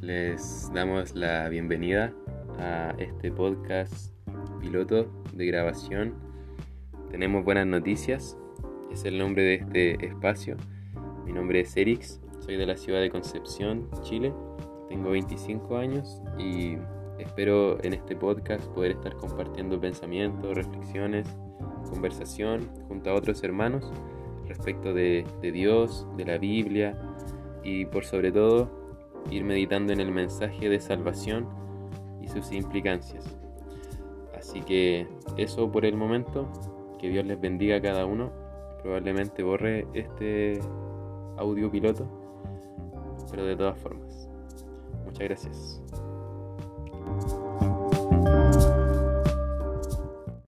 Les damos la bienvenida a este podcast piloto de grabación. Tenemos buenas noticias, es el nombre de este espacio. Mi nombre es Erix, soy de la ciudad de Concepción, Chile. Tengo 25 años y espero en este podcast poder estar compartiendo pensamientos, reflexiones, conversación junto a otros hermanos respecto de, de Dios, de la Biblia y por sobre todo ir meditando en el mensaje de salvación y sus implicancias. Así que eso por el momento, que Dios les bendiga a cada uno. Probablemente borre este audio piloto, pero de todas formas. Muchas gracias.